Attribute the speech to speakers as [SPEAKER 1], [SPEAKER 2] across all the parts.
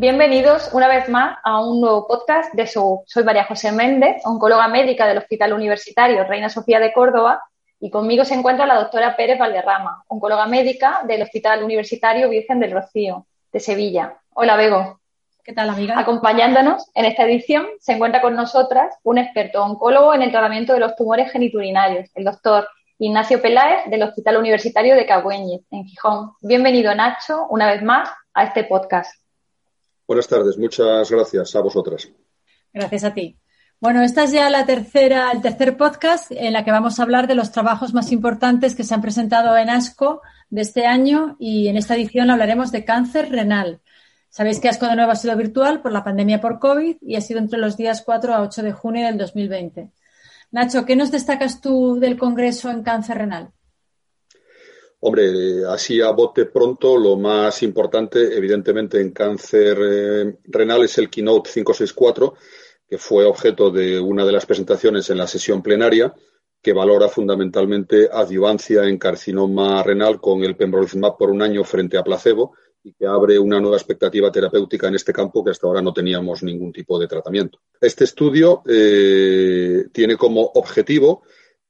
[SPEAKER 1] Bienvenidos una vez más a un nuevo podcast de su. Soy María José Méndez, oncóloga médica del Hospital Universitario Reina Sofía de Córdoba y conmigo se encuentra la doctora Pérez Valderrama, oncóloga médica del Hospital Universitario Virgen del Rocío de Sevilla. Hola, Bego.
[SPEAKER 2] ¿Qué tal, amiga?
[SPEAKER 1] Acompañándonos en esta edición se encuentra con nosotras un experto oncólogo en el tratamiento de los tumores geniturinarios, el doctor Ignacio Peláez del Hospital Universitario de Cagüeñez, en Gijón. Bienvenido, Nacho, una vez más a este podcast.
[SPEAKER 3] Buenas tardes, muchas gracias a vosotras.
[SPEAKER 2] Gracias a ti. Bueno, esta es ya la tercera, el tercer podcast en la que vamos a hablar de los trabajos más importantes que se han presentado en ASCO de este año y en esta edición hablaremos de cáncer renal. Sabéis que ASCO de nuevo ha sido virtual por la pandemia por COVID y ha sido entre los días 4 a 8 de junio del 2020. Nacho, ¿qué nos destacas tú del Congreso en cáncer renal?
[SPEAKER 3] Hombre, así a bote pronto, lo más importante, evidentemente, en cáncer eh, renal es el Keynote 564, que fue objeto de una de las presentaciones en la sesión plenaria, que valora fundamentalmente adyuvancia en carcinoma renal con el pembrolizumab por un año frente a placebo y que abre una nueva expectativa terapéutica en este campo que hasta ahora no teníamos ningún tipo de tratamiento. Este estudio eh, tiene como objetivo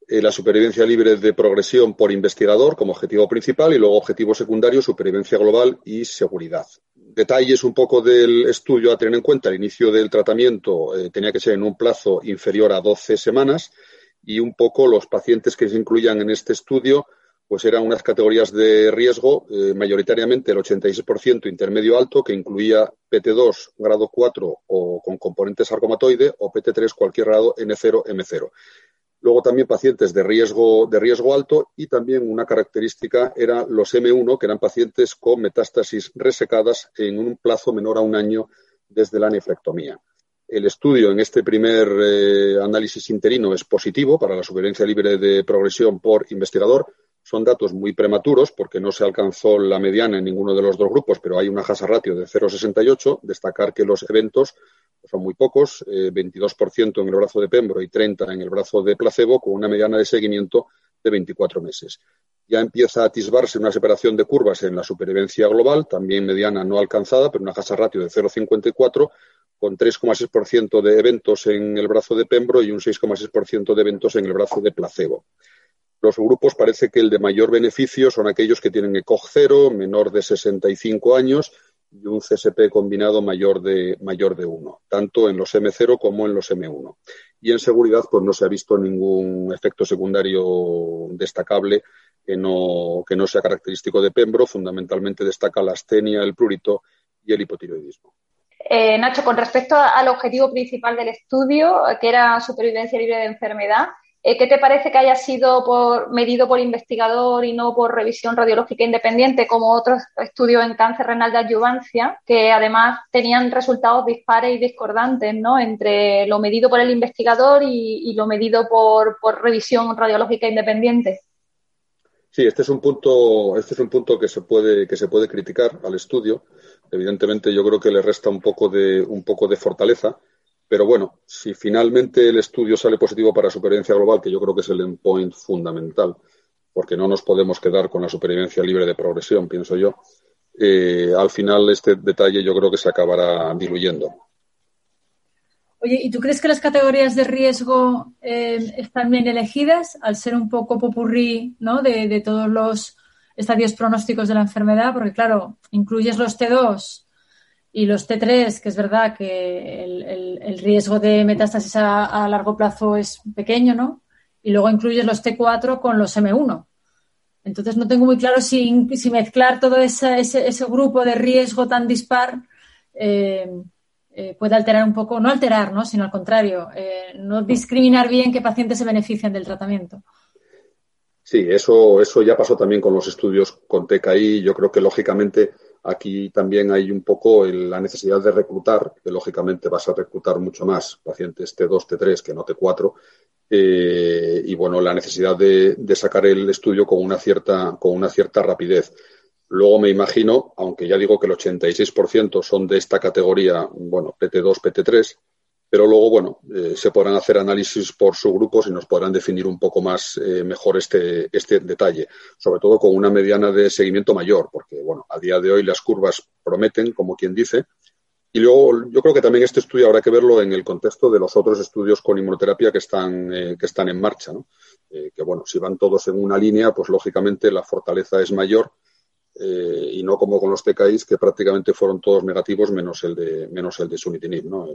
[SPEAKER 3] eh, la supervivencia libre de progresión por investigador como objetivo principal y luego objetivo secundario, supervivencia global y seguridad. Detalles un poco del estudio a tener en cuenta. El inicio del tratamiento eh, tenía que ser en un plazo inferior a 12 semanas y un poco los pacientes que se incluían en este estudio pues eran unas categorías de riesgo, eh, mayoritariamente el 86% intermedio alto, que incluía PT2 grado 4 o con componente sarcomatoide o PT3 cualquier grado N0, M0. Luego también pacientes de riesgo, de riesgo alto y también una característica era los M1, que eran pacientes con metástasis resecadas en un plazo menor a un año desde la nefrectomía. El estudio en este primer eh, análisis interino es positivo para la supervivencia libre de progresión por investigador. Son datos muy prematuros porque no se alcanzó la mediana en ninguno de los dos grupos, pero hay una jasa ratio de 0,68. Destacar que los eventos son muy pocos, 22% eh, en el brazo de Pembro y 30% en el brazo de placebo, con una mediana de seguimiento de 24 meses. Ya empieza a atisbarse una separación de curvas en la supervivencia global, también mediana no alcanzada, pero una casa ratio de 0,54, con 3,6% de eventos en el brazo de Pembro y un 6,6% de eventos en el brazo de placebo. Los grupos parece que el de mayor beneficio son aquellos que tienen ECOG 0, menor de 65 años, y un CSP combinado mayor de, mayor de 1, tanto en los M0 como en los M1. Y en seguridad, pues no se ha visto ningún efecto secundario destacable que no, que no sea característico de Pembro. Fundamentalmente destaca la astenia, el prurito y el hipotiroidismo.
[SPEAKER 1] Eh, Nacho, con respecto al objetivo principal del estudio, que era supervivencia libre de enfermedad, ¿Qué te parece que haya sido por, medido por investigador y no por revisión radiológica independiente, como otros estudios en cáncer renal de adyuvancia, que además tenían resultados dispares y discordantes, ¿no? Entre lo medido por el investigador y, lo medido por, revisión radiológica independiente.
[SPEAKER 3] Sí, este es un punto, este es un punto que se puede, que se puede criticar al estudio. Evidentemente, yo creo que le resta un poco de, un poco de fortaleza pero bueno, si finalmente el estudio sale positivo para supervivencia global, que yo creo que es el endpoint fundamental, porque no nos podemos quedar con la supervivencia libre de progresión, pienso yo, eh, al final este detalle yo creo que se acabará diluyendo.
[SPEAKER 2] Oye, ¿y tú crees que las categorías de riesgo eh, están bien elegidas al ser un poco popurrí ¿no? de, de todos los estadios pronósticos de la enfermedad? Porque claro, incluyes los T2, y los T3, que es verdad que el, riesgo de metástasis a, largo plazo es pequeño, ¿no? Y luego incluyes los T4 con los M1. Entonces no tengo muy claro si, mezclar todo ese, ese, grupo de riesgo tan dispar eh, eh, puede alterar un poco, no alterar, ¿no? sino al contrario, eh, no discriminar bien qué pacientes se benefician del tratamiento.
[SPEAKER 3] Sí, eso, eso ya pasó también con los estudios con TKI. Yo creo que lógicamente Aquí también hay un poco la necesidad de reclutar, que lógicamente vas a reclutar mucho más pacientes T2, T3 que no T4, eh, y bueno, la necesidad de, sacar el estudio con una cierta, con una cierta rapidez. Luego me imagino, aunque ya digo que el 86% son de esta categoría, bueno, PT2, PT3, pero luego, bueno, eh, se podrán hacer análisis por subgrupos y nos podrán definir un poco más eh, mejor este, este detalle, sobre todo con una mediana de seguimiento mayor, porque, bueno, a día de hoy las curvas prometen, como quien dice, Y luego yo creo que también este estudio habrá que verlo en el contexto de los otros estudios con inmunoterapia que están, eh, que están en marcha. ¿no? Eh, que bueno, si van todos en una línea, pues lógicamente la fortaleza es mayor y no como con los TKIs que prácticamente fueron todos negativos menos el de, menos el de sunitinib. ¿no?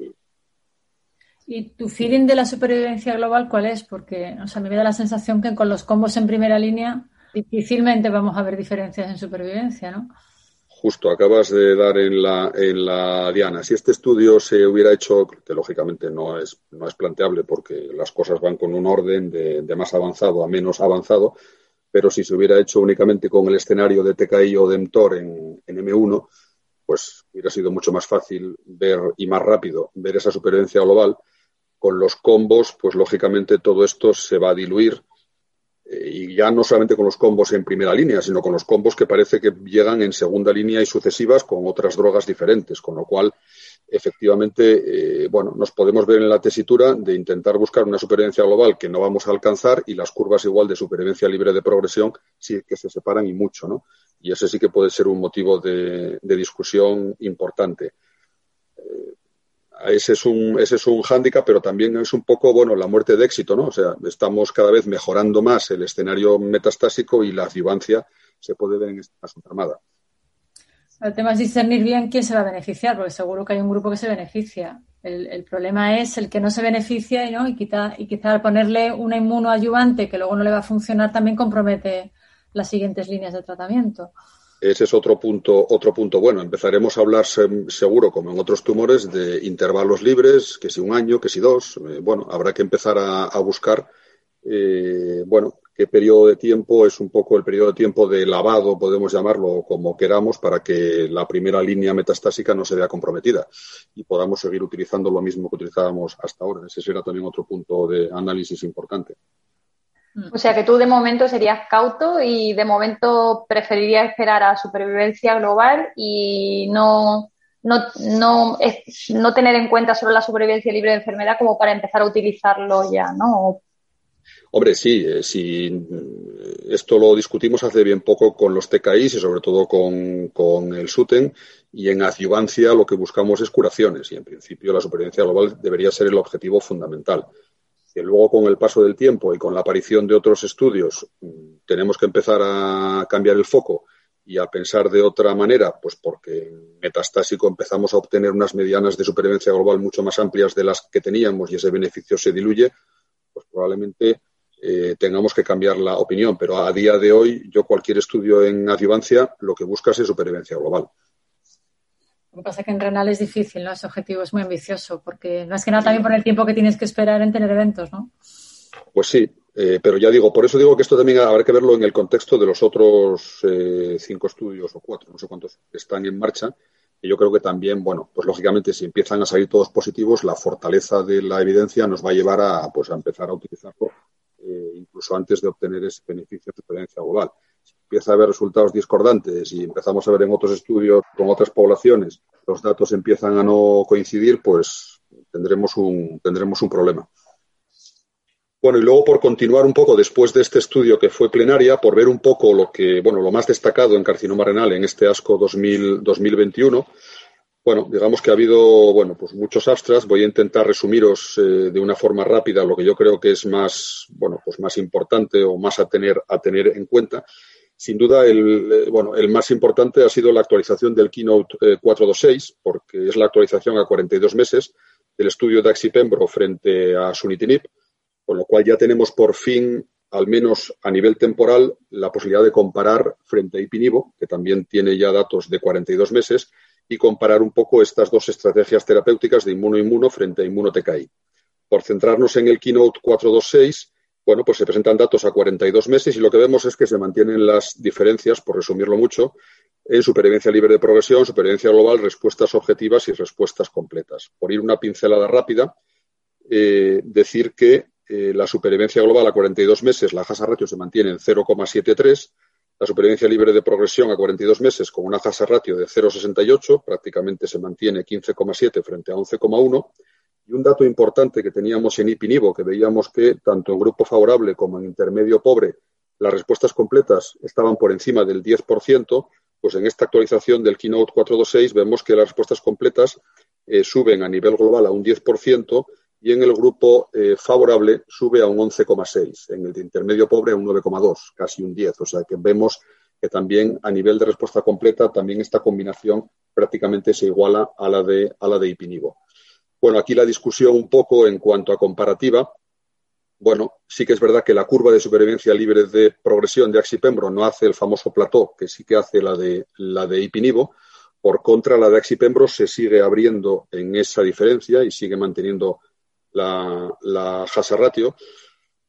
[SPEAKER 2] ¿Y tu feeling de la supervivencia global cuál es? Porque o sea, me da la sensación que con los combos en primera línea difícilmente vamos a ver diferencias en supervivencia, ¿no?
[SPEAKER 3] Justo, acabas de dar en la, en la diana. Si este estudio se hubiera hecho, que lógicamente no es, no es planteable porque las cosas van con un orden de, más avanzado a menos avanzado, pero si se hubiera hecho únicamente con el escenario de TKI o de mTOR en, en M1, pues hubiera sido mucho más fácil ver y más rápido ver esa supervivencia global. Con los combos, pues lógicamente todo esto se va a diluir y ya no solamente con los combos en primera línea, sino con los combos que parece que llegan en segunda línea y sucesivas con otras drogas diferentes, con lo cual efectivamente, eh, bueno, nos podemos ver en la tesitura de intentar buscar una supervivencia global que no vamos a alcanzar y las curvas igual de supervivencia libre de progresión sí que se separan y mucho, ¿no? Y ese sí que puede ser un motivo de, discusión importante. Ese es un, ese es un hándicap, pero también es un poco, bueno, la muerte de éxito, ¿no? O sea, estamos cada vez mejorando más el escenario metastásico y la adjuvancia se puede ver en esta armada.
[SPEAKER 2] El tema es discernir bien quién se va a beneficiar, porque seguro que hay un grupo que se beneficia. El, problema es el que no se beneficia ¿no? y, quizá, y quizá ponerle una inmunoayuvante que luego no le va a funcionar también compromete las siguientes líneas de tratamiento.
[SPEAKER 3] Ese es otro punto, otro punto bueno. Empezaremos a hablar seguro, como en otros tumores, de intervalos libres, que si un año, que si dos. Eh, bueno, habrá que empezar a, buscar, eh, bueno, qué periodo de tiempo es un poco el periodo de tiempo de lavado, podemos llamarlo como queramos, para que la primera línea metastásica no se vea comprometida y podamos seguir utilizando lo mismo que utilizábamos hasta ahora. Ese será también otro punto de análisis importante.
[SPEAKER 1] O sea que tú de momento serías cauto y de momento preferirías esperar a supervivencia global y no, no, no, no tener en cuenta solo la supervivencia libre de enfermedad como para empezar a utilizarlo ya, ¿no?
[SPEAKER 3] Hombre, sí, eh, sí, esto lo discutimos hace bien poco con los TKIs y sobre todo con, con el SUTEN y en adyuvancia lo que buscamos es curaciones y en principio la supervivencia global debería ser el objetivo fundamental que luego con el paso del tiempo y con la aparición de otros estudios mm, tenemos que empezar a cambiar el foco y a pensar de otra manera, pues porque en metastásico empezamos a obtener unas medianas de supervivencia global mucho más amplias de las que teníamos y ese beneficio se diluye, pues probablemente eh, tengamos que cambiar la opinión. Pero a día de hoy, yo cualquier estudio en adjuvancia lo que busca es supervivencia global.
[SPEAKER 2] Lo que pasa es que en renal es difícil, ¿no? Ese objetivo es muy ambicioso, porque más que nada también por el tiempo que tienes que esperar en tener eventos, ¿no?
[SPEAKER 3] Pues sí, eh, pero ya digo, por eso digo que esto también habrá que verlo en el contexto de los otros eh, cinco estudios o cuatro, no sé cuántos están en marcha. Y yo creo que también, bueno, pues lógicamente si empiezan a salir todos positivos, la fortaleza de la evidencia nos va a llevar a, pues, a empezar a utilizarlo eh, incluso antes de obtener ese beneficio de experiencia global empieza a haber resultados discordantes y empezamos a ver en otros estudios con otras poblaciones, los datos empiezan a no coincidir, pues tendremos un, tendremos un problema. Bueno, y luego por continuar un poco después de este estudio que fue plenaria, por ver un poco lo que, bueno, lo más destacado en carcinoma renal en este ASCO 2021, bueno, digamos que ha habido, bueno, pues muchos abstracts. Voy a intentar resumiros eh, de una forma rápida lo que yo creo que es más, bueno, pues más importante o más a tener, a tener en cuenta. Sin duda, el, eh, bueno, el más importante ha sido la actualización del Keynote 426, eh, porque es la actualización a 42 meses del estudio de Axipembro frente a Sunitinib, con lo cual ya tenemos por fin, al menos a nivel temporal, la posibilidad de comparar frente a Ipinivo, que también tiene ya datos de 42 meses, y comparar un poco estas dos estrategias terapéuticas de inmuno-inmuno frente a inmuno-TKI. Por centrarnos en el Keynote 426, bueno, pues se presentan datos a 42 meses y lo que vemos es que se mantienen las diferencias, por resumirlo mucho, en supervivencia libre de progresión, supervivencia global, respuestas objetivas y respuestas completas. Por ir una pincelada rápida, eh, decir que eh, la supervivencia global a 42 meses, la hazard ratio se mantiene en 0,73, la supervivencia libre de progresión a 42 meses con una hazard ratio de 0,68, prácticamente se mantiene 15,7 frente a 11,1 y un dato importante que teníamos en IPINIVO, que veíamos que tanto en grupo favorable como en intermedio pobre, las respuestas completas estaban por encima del 10%, pues en esta actualización del Keynote 426 vemos que las respuestas completas eh, suben a nivel global a un 10% y en el grupo eh, favorable sube a un 11,6, en el de intermedio pobre a un 9,2, casi un 10. O sea que vemos que también a nivel de respuesta completa también esta combinación prácticamente se iguala a la de, a la de Ipinivo. Bueno, aquí la discusión un poco en cuanto a comparativa. Bueno, sí que es verdad que la curva de supervivencia libre de progresión de Axipembro no hace el famoso plató, que sí que hace la de, la de Ipinivo. Por contra, la de Axipembro se sigue abriendo en esa diferencia y sigue manteniendo la, la ratio.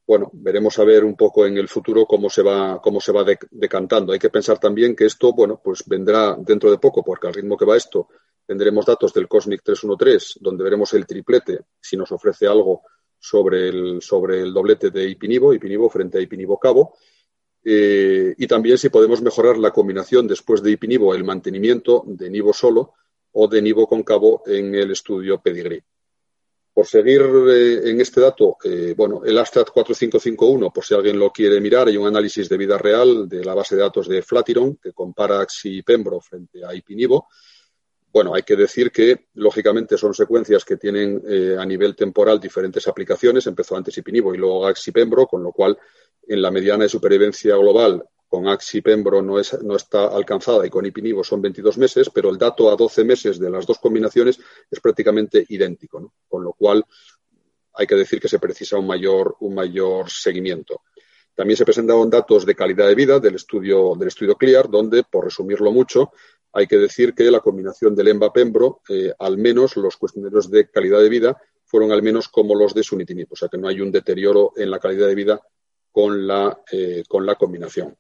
[SPEAKER 3] Bueno, veremos a ver un poco en el futuro cómo se va, cómo se va decantando. Hay que pensar también que esto, bueno, pues vendrá dentro de poco, porque al ritmo que va esto, tendremos datos del Cosmic 313, donde veremos el triplete, si nos ofrece algo sobre el, sobre el doblete de Ipinivo, Ipinivo frente a Ipinivo Cabo. Eh, y también si podemos mejorar la combinación después de Ipinivo, el mantenimiento de Nivo solo o de Nivo con Cabo en el estudio Pedigree. Por seguir eh, en este dato, eh, bueno, el Astrat 4551, por si alguien lo quiere mirar, hay un análisis de vida real de la base de datos de Flatiron que compara Axi Pembro frente a Ipinivo. Bueno, hay que decir que, lógicamente, son secuencias que tienen eh, a nivel temporal diferentes aplicaciones. Empezó antes Ipinivo y luego Axi Pembro, con lo cual, en la mediana de supervivencia global, con Axi Pembro no, es, no está alcanzada y con Ipinivo son 22 meses, pero el dato a 12 meses de las dos combinaciones es prácticamente idéntico, con lo cual hay que decir que se precisa un mayor, un mayor seguimiento. También se presentaron datos de calidad de vida del estudio, del estudio CLEAR, donde, por resumirlo mucho, hay que decir que la combinación del EMBA-PEMBRO, eh, al menos los cuestionarios de calidad de vida fueron al menos como los de Sunitinib, o sea que no hay un deterioro en la calidad de vida con la, eh, con la combinación.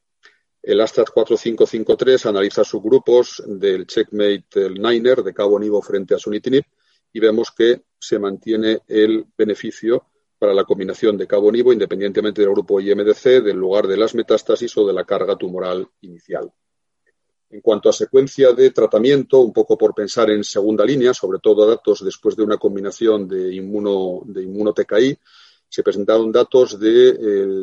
[SPEAKER 3] El Astrat 4553 analiza subgrupos del checkmate el Niner de cabo nivo frente a sunitinib y vemos que se mantiene el beneficio para la combinación de cabo nivo independientemente del grupo IMDC, del lugar de las metástasis o de la carga tumoral inicial. En cuanto a secuencia de tratamiento, un poco por pensar en segunda línea, sobre todo datos después de una combinación de inmuno, de se presentaron datos de,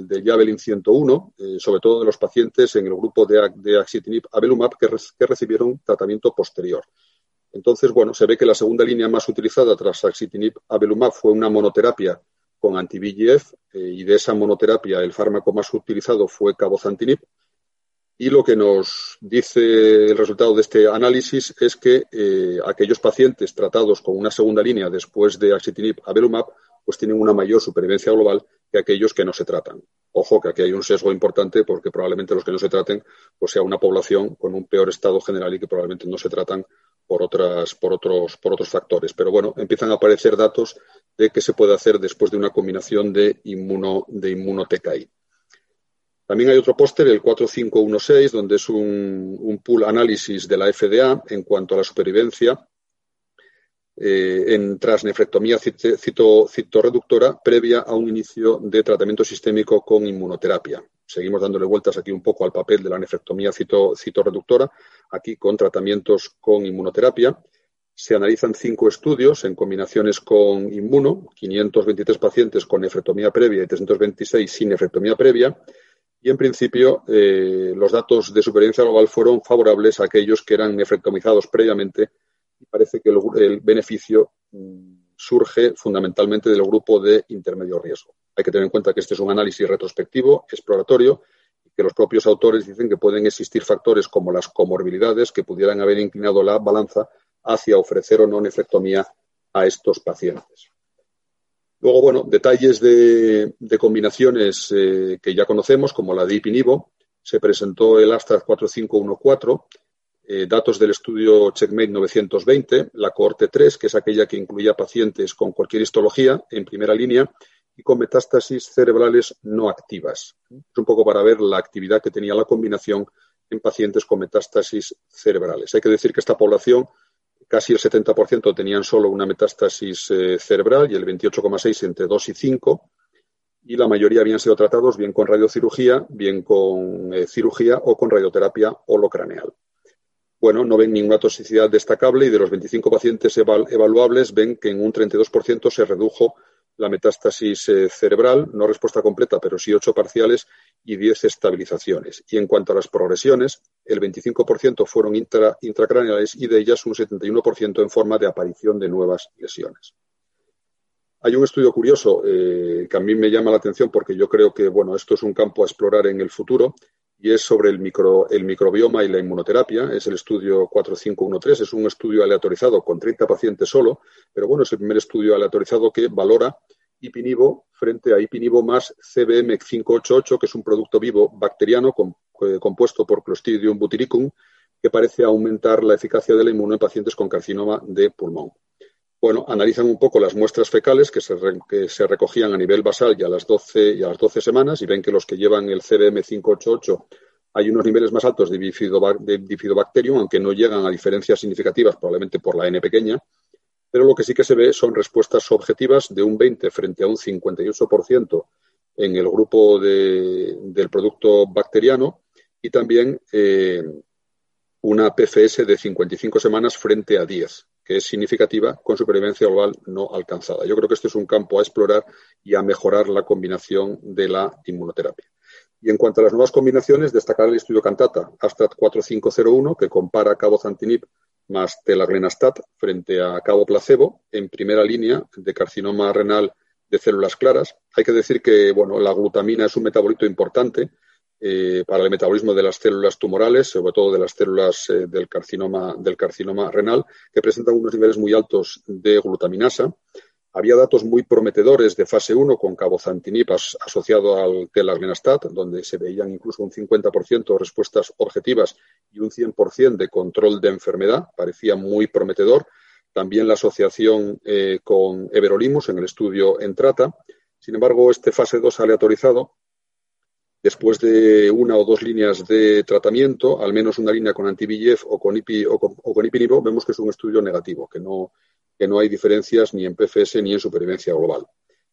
[SPEAKER 3] del Javelin 101, eh, sobre todo de los pacientes en el grupo de, de axitinib abelumab que, recibieron tratamiento posterior. Entonces, bueno, se ve que la segunda línea más utilizada tras axitinib abelumab fue una monoterapia con anti-VEGF eh, y de esa monoterapia el fármaco más utilizado fue cabozantinib. Y lo que nos dice el resultado de este análisis es que eh, aquellos pacientes tratados con una segunda línea después de axitinib abelumab pues tienen una mayor supervivencia global que aquellos que no se tratan. Ojo que aquí hay un sesgo importante porque probablemente los que no se traten pues sea una población con un peor estado general y que probablemente no se tratan por otras por otros por otros factores. Pero bueno, empiezan a aparecer datos de qué se puede hacer después de una combinación de inmuno de. También hay otro póster, el 4516, donde es un, un pool análisis de la FDA en cuanto a la supervivencia eh, en transnefrectomía citorreductora previa a un inicio de tratamiento sistémico con inmunoterapia. Seguimos dándole vueltas aquí un poco al papel de la nefrectomía citorreductora, aquí con tratamientos con inmunoterapia. Se analizan cinco estudios en combinaciones con inmuno, 523 pacientes con nefrectomía previa y 326 sin nefrectomía previa. Y en principio, eh, los datos de supervivencia global fueron favorables a aquellos que eran nefrectomizados previamente y parece que el, beneficio mm, surge fundamentalmente del grupo de intermedio riesgo. Hay que tener en cuenta que este es un análisis retrospectivo, exploratorio, y que los propios autores dicen que pueden existir factores como las comorbilidades que pudieran haber inclinado la balanza hacia ofrecer o no nefrectomía a estos pacientes. Luego, bueno, detalles de, combinaciones eh, que ya conocemos, como la de Ipinivo. Se presentó el Astra 4514, eh, datos del estudio Checkmate 920, la cohorte 3, que es aquella que incluía pacientes con cualquier histología en primera línea y con metástasis cerebrales no activas. Es un poco para ver la actividad que tenía la combinación en pacientes con metástasis cerebrales. Hay que decir que esta población, casi el 70% tenían solo una metástasis eh, cerebral y el 28,6% entre 2 y 5 y la mayoría habían sido tratados bien con radiocirugía, bien con eh, cirugía o con radioterapia holocraneal. Bueno, no ven ninguna toxicidad destacable y de los 25 pacientes evaluables ven que en un 32% se redujo la metástasis eh, cerebral, no respuesta completa, pero sí ocho parciales y diez estabilizaciones. Y en cuanto a las progresiones, el 25% fueron intracraneales y de ellas un 71% en forma de aparición de nuevas lesiones. Hay un estudio curioso que a mí me llama la atención porque yo creo que bueno, esto es un campo a explorar en el futuro y es sobre el, micro, el microbioma y la inmunoterapia. Es el estudio 4513, es un estudio aleatorizado con 30 pacientes solo, pero bueno, es el primer estudio aleatorizado que valora ipinivo frente a ipinivo más CBM 588, que es un producto vivo bacteriano eh, compuesto por Clostridium butyricum, que parece aumentar la eficacia de la inmuno en pacientes con carcinoma de pulmón. Bueno, analizan un poco las muestras fecales que se, recogían a nivel basal y a, las 12, y a las 12 semanas y ven que los que llevan el CDM588 hay unos niveles más altos de, bifidobacterium, aunque no llegan a diferencias significativas, probablemente por la N pequeña, pero lo que sí que se ve son respuestas objetivas de un 20 frente a un 58% en el grupo del producto bacteriano y también eh, una PFS de 55 semanas frente a 10 es significativa con supervivencia global no alcanzada. Yo creo que este es un campo a explorar y a mejorar la combinación de la inmunoterapia. Y en cuanto a las nuevas combinaciones, destacar el estudio Cantata Astrat 4501, que compara cabozantinib más telaglenastat frente a cabo placebo en primera línea de carcinoma renal de células claras. Hay que decir que bueno, la glutamina es un metabolito importante eh, para el metabolismo de las células tumorales, sobre todo de las células eh, del, carcinoma, del carcinoma renal, que presentan unos niveles muy altos de glutaminasa. Había datos muy prometedores de fase 1 con cabozantinib asociado al telarlenastat, donde se veían incluso un 50% de respuestas objetivas y un 100% de control de enfermedad. Parecía muy prometedor. También la asociación eh, con everolimus en el estudio Entrata. Sin embargo, este fase 2 aleatorizado después de una o dos líneas de tratamiento, al menos una línea con anti o con, IPI, o con, ipinivo, vemos que es un estudio negativo, que no, que no hay diferencias ni en PFS ni en supervivencia global.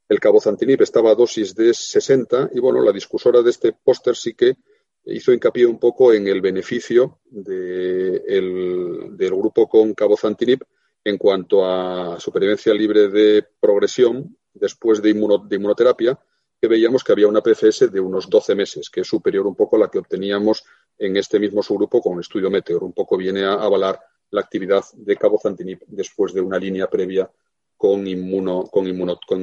[SPEAKER 3] El cabozantinib estaba a dosis de 60 y, bueno, la discusora de este póster sí que hizo hincapié un poco en el beneficio del grupo con cabozantinib en cuanto a supervivencia libre de progresión después de inmunoterapia que veíamos que había una PFS de unos 12 meses, que es superior un poco a la que obteníamos en este mismo subgrupo con el estudio Meteor. Un poco viene a avalar la actividad de cabozantinib después de una línea previa con, inmuno, con,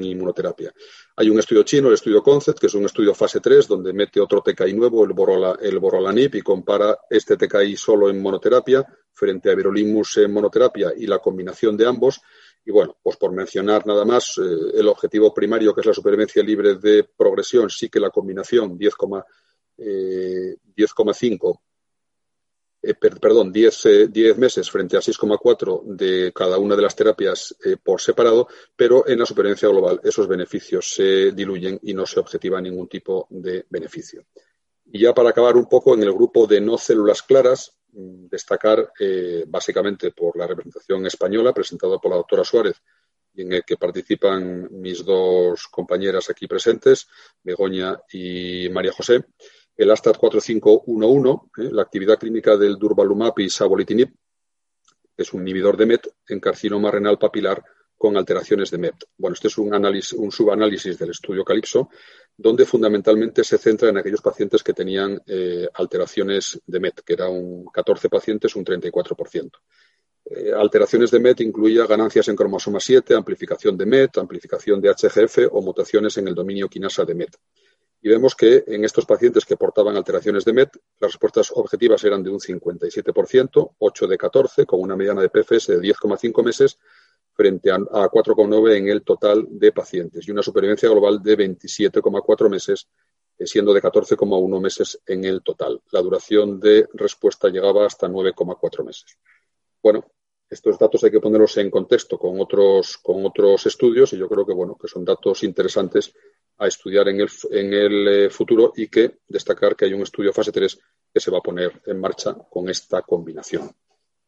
[SPEAKER 3] inmunoterapia. Hay un estudio chino, el estudio Concept, que es un estudio fase 3, donde mete otro TKI nuevo, el, borola, borolanib, y compara este TKI solo en monoterapia frente a Verolimus en monoterapia y la combinación de ambos y bueno, pues por mencionar nada más, eh, el objetivo primario, que es la supervivencia libre de progresión, sí que la combinación 10,5, eh, eh, perdón, 10, 10, meses frente a 6,4 de cada una de las terapias por separado, pero en la supervivencia global esos beneficios se diluyen y no se objetiva ningún tipo de beneficio. Y ya para acabar un poco en el grupo de no células claras, destacar eh, básicamente por la representación española presentada por la doctora Suárez y en el que participan mis dos compañeras aquí presentes, Begoña y María José, el Astat 4511, eh, la actividad clínica del durvalumab y sabolitinib, que es un inhibidor de MET en carcinoma renal papilar con alteraciones de MET. Bueno, este es un, análisis, un subanálisis del estudio Calipso, donde fundamentalmente se centra en aquellos pacientes que tenían eh, alteraciones de MET, que era un 14 pacientes, un 34%. Eh, alteraciones de MET incluía ganancias en cromosoma 7, amplificación de MET, amplificación de HGF o mutaciones en el dominio quinasa de MET. Y vemos que en estos pacientes que portaban alteraciones de MET, las respuestas objetivas eran de un 57%, 8 de 14, con una mediana de PFS de 10,5 meses, frente a, 4,9 en el total de pacientes y una supervivencia global de 27,4 meses, eh, siendo de 14,1 meses en el total. La duración de respuesta llegaba hasta 9,4 meses. Bueno, estos datos hay que ponerlos en contexto con otros, con otros estudios y yo creo que, bueno, que son datos interesantes a estudiar en el, en el eh, futuro y que destacar que hay un estudio fase 3 que se va a poner en marcha con esta combinación.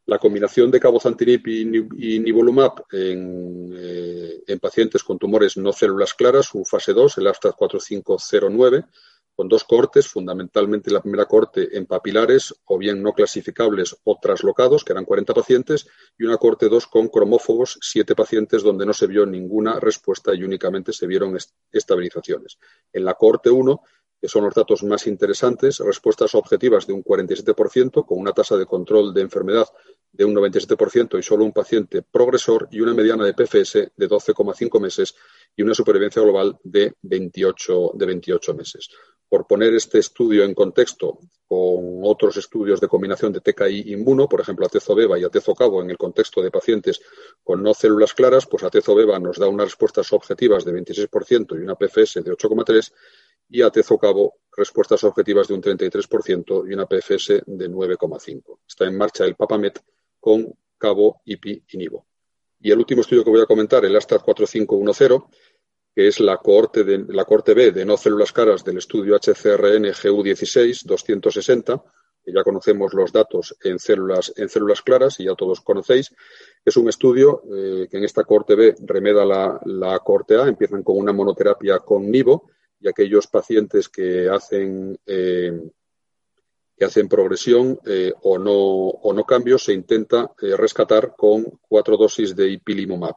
[SPEAKER 3] La combinación de cabozantinib y, nivolumab eh, en, pacientes con tumores no células claras, un fase 2, el AFTA 4509, con dos cortes, fundamentalmente la primera corte en papilares o bien no clasificables o traslocados, que eran 40 pacientes, y una corte 2 con cromófobos, siete pacientes donde no se vio ninguna respuesta y únicamente se vieron estabilizaciones. En la corte 1 que son los datos más interesantes, respuestas objetivas de un 47%, con una tasa de control de enfermedad de un 97% y solo un paciente progresor y una mediana de PFS de 12,5 meses y una supervivencia global de 28, de 28 meses. Por poner este estudio en contexto con otros estudios de combinación de TKI inmuno, por ejemplo, atezobeba y atezocabo en el contexto de pacientes con no células claras, pues atezobeba nos da unas respuestas objetivas de 26% y una PFS de 8,3 y atezocabo respuestas objetivas de un 33% y una PFS de 9,5. Está en marcha el PAPAMET con cabo, IPI y NIVO. Y el último estudio que voy a comentar, el ASTAR 4510, que es la cohorte, de, la cohorte B de no células caras del estudio HCRN GU16 260, que ya conocemos los datos en células, en células claras y ya todos conocéis. Es un estudio eh, que en esta cohorte B remeda la, la cohorte A, empiezan con una monoterapia con NIVO y aquellos pacientes que hacen eh, que hacen progresión eh, o, no, o no cambios se intenta eh, rescatar con cuatro dosis de ipilimumab.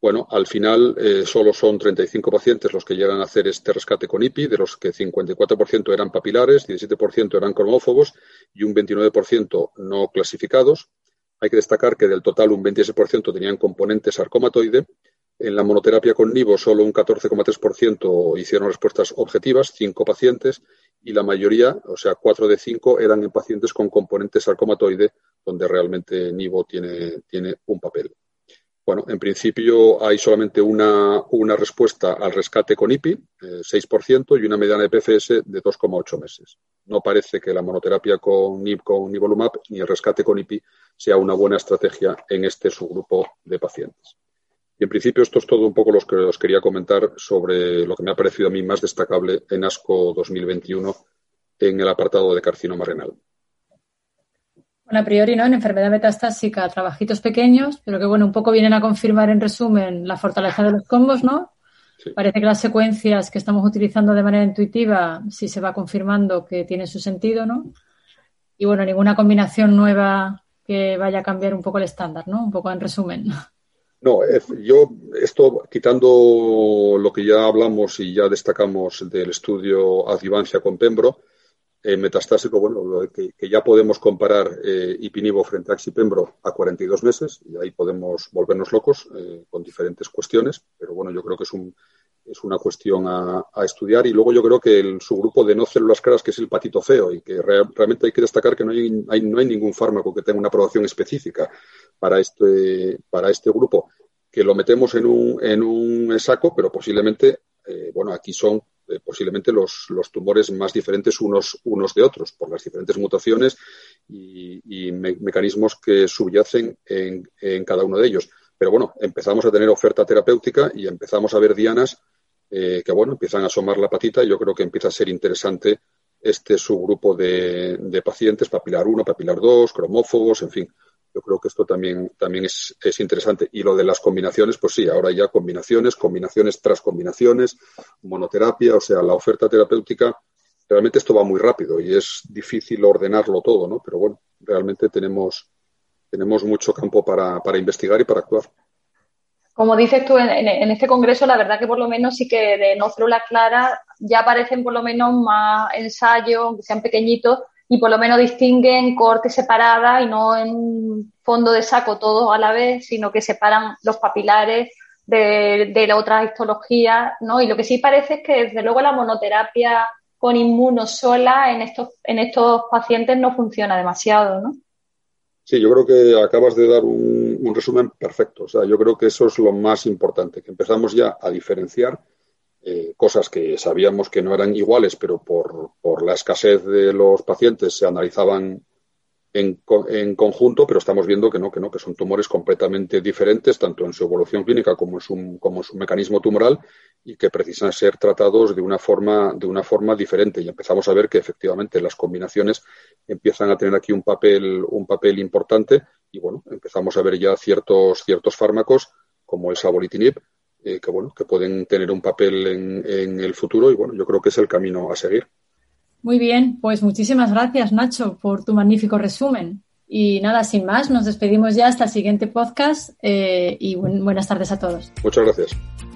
[SPEAKER 3] Bueno, al final solo son 35 pacientes los que llegan a hacer este rescate con IPI, de los que 54% eran papilares, 17% eran cromófobos y un 29% no clasificados. Hay que destacar que del total un 26% tenían componente sarcomatoide en la monoterapia con Nivo solo un 14,3% hicieron respuestas objetivas, cinco pacientes, y la mayoría, o sea, cuatro de cinco, eran en pacientes con componente sarcomatoide, donde realmente Nivo tiene, tiene un papel. Bueno, en principio hay solamente una, una respuesta al rescate con IPI, eh, 6%, y una mediana de PFS de 2,8 meses. No parece que la monoterapia con, con Nivolumab ni el rescate con IPI sea una buena estrategia en este subgrupo de pacientes. Y en principio esto es todo un poco lo que os quería comentar sobre lo que me ha parecido a mí más destacable en ASCO 2021 en el apartado de carcinoma renal.
[SPEAKER 2] Bueno, a priori, ¿no? En enfermedad metastásica, trabajitos pequeños, pero que, bueno, un poco vienen a confirmar en resumen la fortaleza de los combos, ¿no? Parece que las secuencias que estamos utilizando de manera intuitiva sí se va confirmando que tienen su sentido, ¿no? Y, bueno, ninguna combinación nueva que vaya a cambiar un poco el estándar, ¿no? Un poco en resumen.
[SPEAKER 3] No, yo esto quitando lo que ya hablamos y ya destacamos del estudio adjuvancia con Pembro, eh, metastásico, bueno, que, ya podemos comparar eh, Ipinivo frente a Axipembro a 42 meses, y ahí podemos volvernos locos eh, con diferentes cuestiones, pero bueno, yo creo que es un, es una cuestión a, estudiar. Y luego yo creo que el subgrupo de no células caras, que es el patito feo, y que realmente hay que destacar que no hay, no hay ningún fármaco que tenga una aprobación específica para este, para este grupo, que lo metemos en un, en un saco, pero posiblemente, eh, bueno, aquí son eh, posiblemente los, los, tumores más diferentes unos, unos de otros, por las diferentes mutaciones y, mecanismos que subyacen en, en cada uno de ellos. Pero bueno, empezamos a tener oferta terapéutica y empezamos a ver dianas eh, que bueno, empiezan a asomar la patita y yo creo que empieza a ser interesante este subgrupo de, de pacientes, papilar 1, papilar 2, cromófobos, en fin. Yo creo que esto también, también es, es, interesante. Y lo de las combinaciones, pues sí, ahora ya combinaciones, combinaciones tras combinaciones, monoterapia, o sea, la oferta terapéutica, realmente esto va muy rápido y es difícil ordenarlo todo, ¿no? Pero bueno, realmente tenemos, tenemos mucho campo para, para investigar y para actuar
[SPEAKER 1] como dices tú, en, este congreso, la verdad que por lo menos sí que de no células claras ya aparecen por lo menos más ensayos, aunque sean pequeñitos, y por lo menos distinguen cortes separadas y no en un fondo de saco todos a la vez, sino que separan los papilares de, de la otra histología, ¿no? Y lo que sí parece es que desde luego la monoterapia con inmuno sola en estos, en estos pacientes no funciona demasiado, ¿no?
[SPEAKER 3] Sí, yo creo que acabas de dar un, resumen perfecto. O sea, yo creo que eso es lo más importante, que empezamos ya a diferenciar eh, cosas que sabíamos que no eran iguales, pero por, por la escasez de los pacientes se analizaban en, en, conjunto, pero estamos viendo que no, que no, que son tumores completamente diferentes, tanto en su evolución clínica como en su, como en su mecanismo tumoral, y que precisan ser tratados de una forma, de una forma diferente. Y empezamos a ver que efectivamente las combinaciones empiezan a tener aquí un papel, un papel importante, y bueno, empezamos a ver ya ciertos, ciertos fármacos, como el sabolitinib, que bueno, que pueden tener un papel en, en el futuro y bueno, yo creo que es el camino a seguir.
[SPEAKER 2] Muy bien, pues muchísimas gracias Nacho por tu magnífico resumen. Y nada, sin más, nos despedimos ya hasta el siguiente podcast eh, y buenas tardes a todos.
[SPEAKER 3] Muchas gracias.